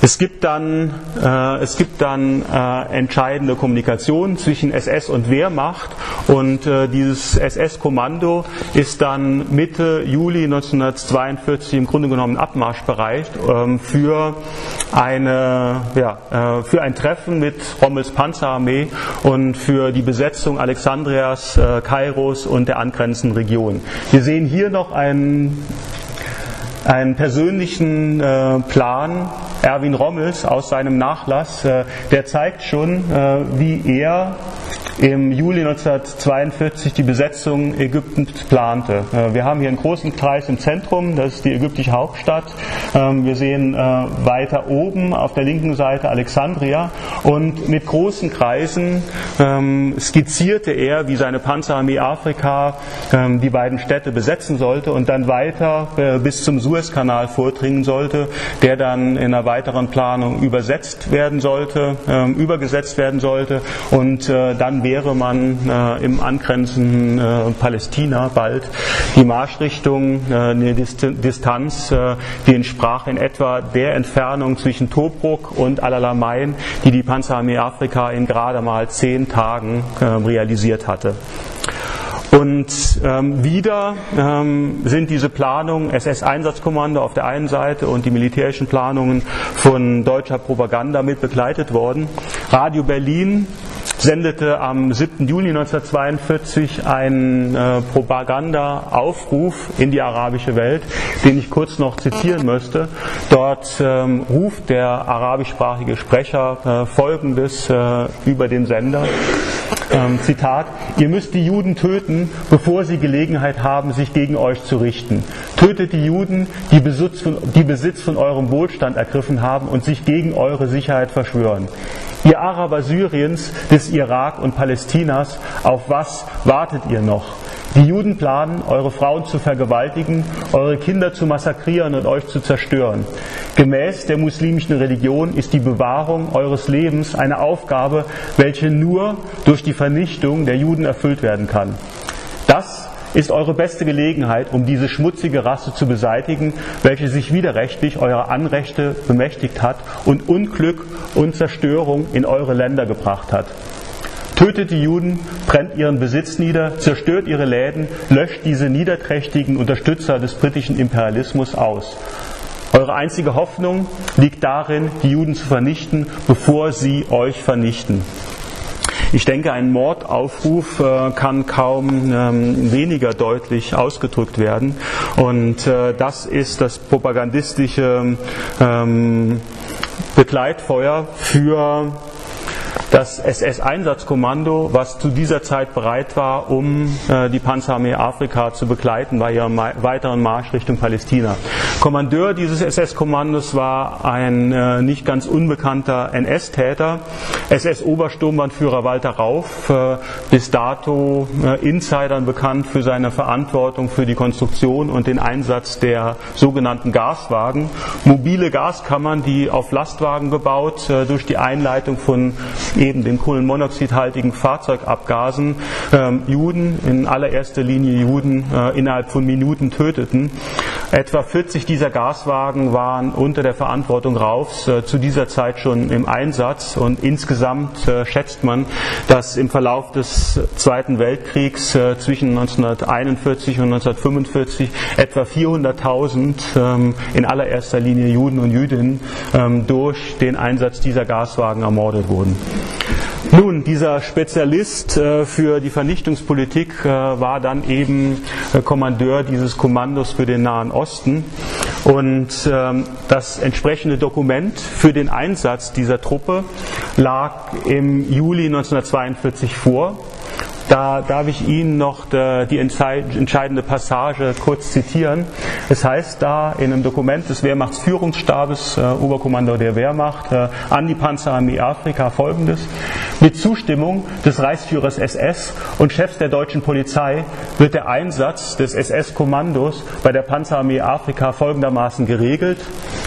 es gibt dann, äh, es gibt dann äh, entscheidende Kommunikation zwischen SS und Wehrmacht und äh, dieses SS-Kommando ist dann Mitte Juli 1942 im Grunde genommen abmarschbereit ähm, für, eine, ja, äh, für ein Treffen mit Rommels Panzerarmee und für die Besetzung Alexandrias, äh, Kairos und der angrenzenden Region. Wir sehen hier noch einen einen persönlichen äh, Plan Erwin Rommels aus seinem Nachlass, äh, der zeigt schon, äh, wie er im Juli 1942 die Besetzung Ägyptens plante. Äh, wir haben hier einen großen Kreis im Zentrum, das ist die ägyptische Hauptstadt. Ähm, wir sehen äh, weiter oben auf der linken Seite Alexandria und mit großen Kreisen ähm, skizzierte er, wie seine Panzerarmee Afrika ähm, die beiden Städte besetzen sollte und dann weiter äh, bis zum Suezkanal vordringen sollte, der dann in einer weiteren Planung übersetzt werden sollte, übergesetzt werden sollte und dann wäre man äh, im angrenzenden äh, Palästina bald. Die Marschrichtung, äh, eine Distanz, äh, die entsprach in etwa der Entfernung zwischen Tobruk und Al-Alamein, die die Panzerarmee Afrika in gerade mal zehn Tagen äh, realisiert hatte. Und ähm, wieder ähm, sind diese Planungen SS-Einsatzkommando auf der einen Seite und die militärischen Planungen von deutscher Propaganda mit begleitet worden. Radio Berlin sendete am 7. Juli 1942 einen äh, Propaganda-Aufruf in die arabische Welt, den ich kurz noch zitieren möchte. Dort ähm, ruft der arabischsprachige Sprecher äh, Folgendes äh, über den Sender. Ähm, Zitat, ihr müsst die Juden töten, bevor sie Gelegenheit haben, sich gegen euch zu richten. Tötet die Juden, die Besitz von, die Besitz von eurem Wohlstand ergriffen haben und sich gegen eure Sicherheit verschwören. Ihr Araber Syriens, des Irak und Palästinas, auf was wartet ihr noch? Die Juden planen, eure Frauen zu vergewaltigen, eure Kinder zu massakrieren und euch zu zerstören. Gemäß der muslimischen Religion ist die Bewahrung eures Lebens eine Aufgabe, welche nur durch die Vernichtung der Juden erfüllt werden kann. Das ist eure beste Gelegenheit, um diese schmutzige Rasse zu beseitigen, welche sich widerrechtlich eurer Anrechte bemächtigt hat und Unglück und Zerstörung in eure Länder gebracht hat. Tötet die Juden, brennt ihren Besitz nieder, zerstört ihre Läden, löscht diese niederträchtigen Unterstützer des britischen Imperialismus aus. Eure einzige Hoffnung liegt darin, die Juden zu vernichten, bevor sie euch vernichten. Ich denke, ein Mordaufruf äh, kann kaum ähm, weniger deutlich ausgedrückt werden. Und äh, das ist das propagandistische ähm, Begleitfeuer für das SS-Einsatzkommando, was zu dieser Zeit bereit war, um äh, die Panzerarmee Afrika zu begleiten bei ihrem weiteren Marsch Richtung Palästina. Kommandeur dieses SS-Kommandos war ein äh, nicht ganz unbekannter NS-Täter, SS-Obersturmbannführer Walter Rauf, äh, bis dato äh, Insidern bekannt für seine Verantwortung für die Konstruktion und den Einsatz der sogenannten Gaswagen, mobile Gaskammern, die auf Lastwagen gebaut äh, durch die Einleitung von eben den kohlenmonoxidhaltigen Fahrzeugabgasen ähm, Juden, in allererster Linie Juden, äh, innerhalb von Minuten töteten. Etwa 40 dieser Gaswagen waren unter der Verantwortung Raufs äh, zu dieser Zeit schon im Einsatz und insgesamt äh, schätzt man, dass im Verlauf des Zweiten Weltkriegs äh, zwischen 1941 und 1945 etwa 400.000 ähm, in allererster Linie Juden und Jüdinnen ähm, durch den Einsatz dieser Gaswagen ermordet wurden. Nun, dieser Spezialist äh, für die Vernichtungspolitik äh, war dann eben äh, Kommandeur dieses Kommandos für den Nahen Osten. Und ähm, das entsprechende Dokument für den Einsatz dieser Truppe lag im Juli 1942 vor. Da darf ich Ihnen noch die entscheidende Passage kurz zitieren. Es heißt da in einem Dokument des Wehrmachtsführungsstabes, äh, Oberkommando der Wehrmacht, äh, an die Panzerarmee Afrika folgendes. Mit Zustimmung des Reichsführers SS und Chefs der deutschen Polizei wird der Einsatz des SS-Kommandos bei der Panzerarmee Afrika folgendermaßen geregelt.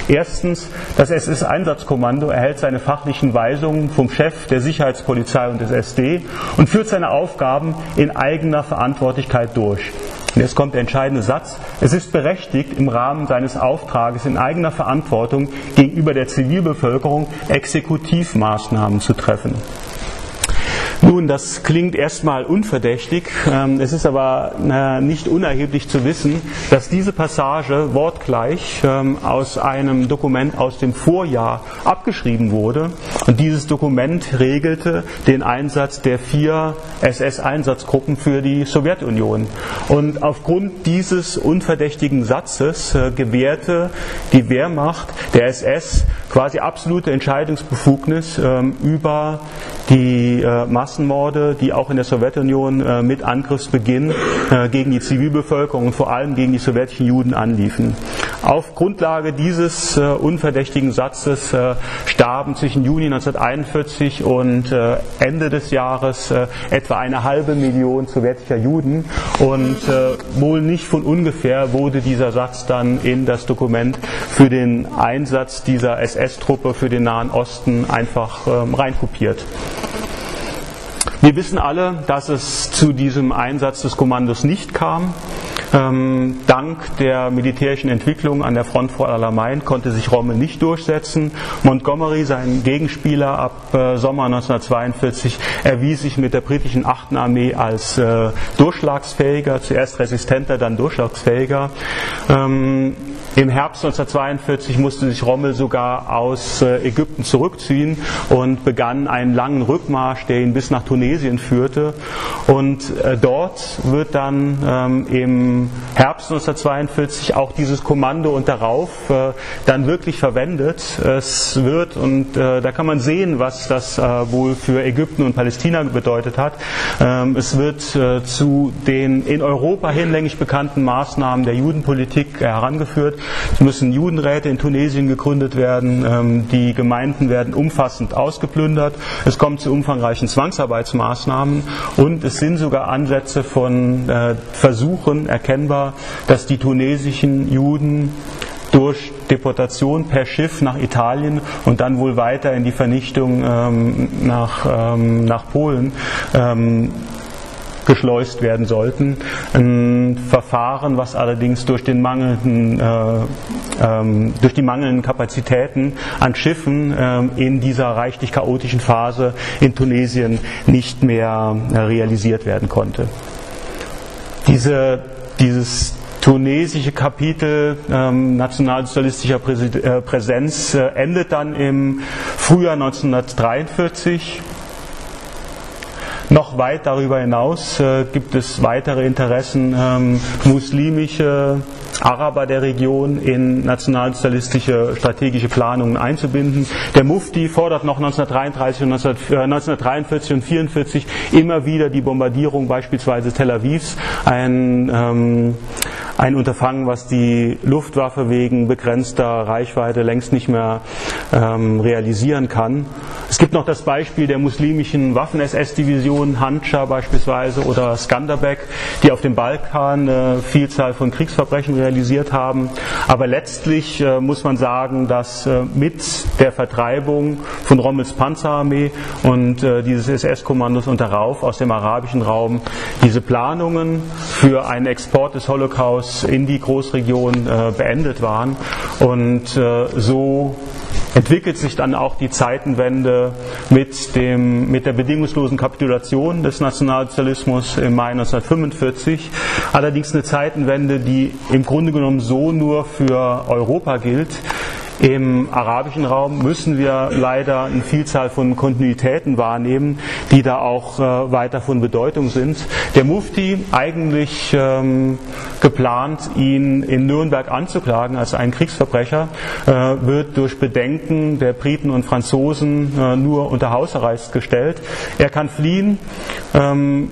Erstens, das SS-Einsatzkommando erhält seine fachlichen Weisungen vom Chef der Sicherheitspolizei und des SD und führt seine Aufgaben in eigener Verantwortlichkeit durch. Und jetzt kommt der entscheidende Satz. Es ist berechtigt, im Rahmen seines Auftrages in eigener Verantwortung gegenüber der Zivilbevölkerung Exekutivmaßnahmen zu treffen. Nun, das klingt erstmal unverdächtig. Ähm, es ist aber nicht unerheblich zu wissen, dass diese Passage wortgleich ähm, aus einem Dokument aus dem Vorjahr abgeschrieben wurde. Und dieses Dokument regelte den Einsatz der vier SS-Einsatzgruppen für die Sowjetunion. Und aufgrund dieses unverdächtigen Satzes äh, gewährte die Wehrmacht der SS quasi absolute Entscheidungsbefugnis ähm, über die äh, Massenmorde, die auch in der Sowjetunion äh, mit Angriffsbeginn äh, gegen die Zivilbevölkerung und vor allem gegen die sowjetischen Juden anliefen. Auf Grundlage dieses unverdächtigen Satzes starben zwischen Juni 1941 und Ende des Jahres etwa eine halbe Million sowjetischer Juden und wohl nicht von ungefähr wurde dieser Satz dann in das Dokument für den Einsatz dieser SS-Truppe für den Nahen Osten einfach ähm, reinkopiert. Wir wissen alle, dass es zu diesem Einsatz des Kommandos nicht kam. Ähm, dank der militärischen Entwicklung an der Front vor Allermain konnte sich Rommel nicht durchsetzen. Montgomery, sein Gegenspieler ab äh, Sommer 1942, erwies sich mit der britischen 8. Armee als äh, durchschlagsfähiger, zuerst resistenter, dann durchschlagsfähiger. Ähm, Im Herbst 1942 musste sich Rommel sogar aus äh, Ägypten zurückziehen und begann einen langen Rückmarsch, der ihn bis nach Tunesien führte. Und äh, dort wird dann ähm, im Herbst 1942 auch dieses Kommando und darauf äh, dann wirklich verwendet. Es wird, und da kann man sehen, was das wohl für Ägypten und Palästina bedeutet hat, ähm, es wird zu den in Europa hinlänglich bekannten Maßnahmen der Judenpolitik herangeführt. Es müssen Judenräte in Tunesien gegründet werden. Ähm, die Gemeinden werden umfassend ausgeplündert. Es kommt zu umfangreichen Zwangsarbeitsmaßnahmen und es sind sogar Ansätze von äh, Versuchen erkennbar, dass die tunesischen Juden durch Deportation per Schiff nach Italien und dann wohl weiter in die Vernichtung ähm, nach, ähm, nach Polen ähm, geschleust werden sollten. Ein Verfahren, was allerdings durch, den mangelnden, äh, ähm, durch die mangelnden Kapazitäten an Schiffen äh, in dieser reichlich chaotischen Phase in Tunesien nicht mehr äh, realisiert werden konnte. Diese, dieses tunesische Kapitel ähm, nationalsozialistischer äh, Präsenz äh, endet dann im Frühjahr 1943 noch weit darüber hinaus äh, gibt es weitere Interessen, ähm, muslimische Araber der Region in nationalsozialistische strategische Planungen einzubinden. Der Mufti fordert noch 1933 und 1943 äh, und 1944 immer wieder die Bombardierung beispielsweise Tel Avivs, ein ähm, ein Unterfangen, was die Luftwaffe wegen begrenzter Reichweite längst nicht mehr ähm, realisieren kann. Es gibt noch das Beispiel der muslimischen Waffen-SS-Division, Hancha beispielsweise oder Skanderbeg, die auf dem Balkan eine Vielzahl von Kriegsverbrechen realisiert haben. Aber letztlich äh, muss man sagen, dass äh, mit der Vertreibung von Rommels Panzerarmee und äh, dieses SS-Kommandos und darauf aus dem arabischen Raum diese Planungen für einen Export des Holocaust in die Großregion äh, beendet waren. Und äh, so entwickelt sich dann auch die Zeitenwende mit, dem, mit der bedingungslosen Kapitulation des Nationalsozialismus im Mai 1945. Allerdings eine Zeitenwende, die im Grunde genommen so nur für Europa gilt. Im arabischen Raum müssen wir leider eine Vielzahl von Kontinuitäten wahrnehmen, die da auch äh, weiter von Bedeutung sind. Der Mufti, eigentlich ähm, geplant, ihn in Nürnberg anzuklagen als einen Kriegsverbrecher, äh, wird durch Bedenken der Briten und Franzosen äh, nur unter Hausarrest gestellt. Er kann fliehen. Ähm,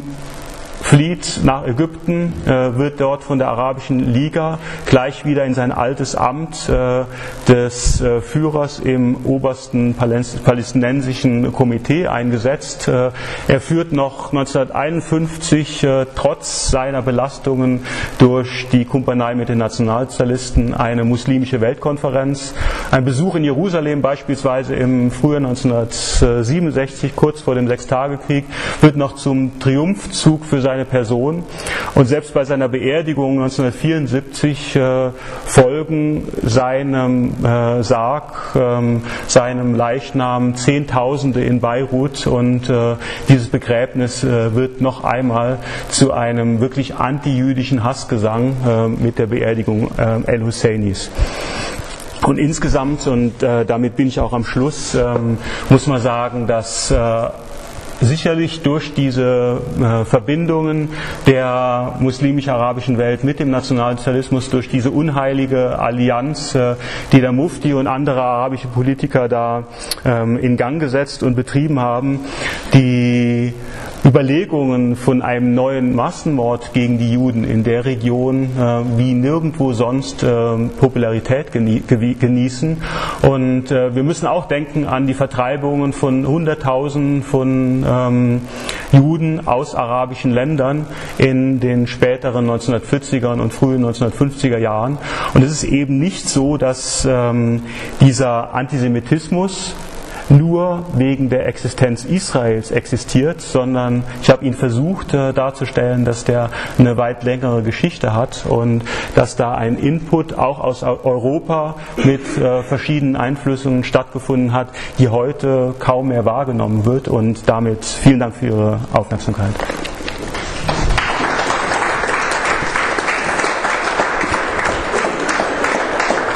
flieht nach Ägypten, äh, wird dort von der Arabischen Liga gleich wieder in sein altes Amt äh, des äh, Führers im obersten palästinensischen Komitee eingesetzt. Er führt noch 1951 äh, trotz seiner Belastungen durch die Kumpanei mit den Nationalsozialisten eine muslimische Weltkonferenz. Ein Besuch in Jerusalem beispielsweise im Frühjahr 1967, kurz vor dem Sechstagekrieg, wird noch zum Triumphzug für seine seine Person. Und selbst bei seiner Beerdigung 1974 äh, folgen seinem äh, Sarg, ähm, seinem Leichnam Zehntausende in Beirut und äh, dieses Begräbnis äh, wird noch einmal zu einem wirklich antijüdischen Hassgesang äh, mit der Beerdigung äh, El-Husseinis. Und insgesamt, und äh, damit bin ich auch am Schluss, ähm, muss man sagen, dass äh, sicherlich durch diese äh, Verbindungen der muslimisch-arabischen Welt mit dem Nationalsozialismus, durch diese unheilige Allianz, äh, die der Mufti und andere arabische Politiker da ähm, in Gang gesetzt und betrieben haben, die Überlegungen von einem neuen Massenmord gegen die Juden in der Region äh, wie nirgendwo sonst Popularität genie genießen. Und wir müssen auch denken an die Vertreibungen von Hunderttausenden von ähm, Juden aus arabischen Ländern in den späteren 1940er und frühen 1950er Jahren. Und es ist eben nicht so, dass ähm, dieser Antisemitismus nur wegen der Existenz Israels existiert, sondern ich habe ihn versucht äh, darzustellen, dass der eine weit längere Geschichte hat und dass da ein Input auch aus Europa mit äh, verschiedenen Einflüssen stattgefunden hat, die heute kaum mehr wahrgenommen wird. Und damit vielen Dank für Ihre Aufmerksamkeit.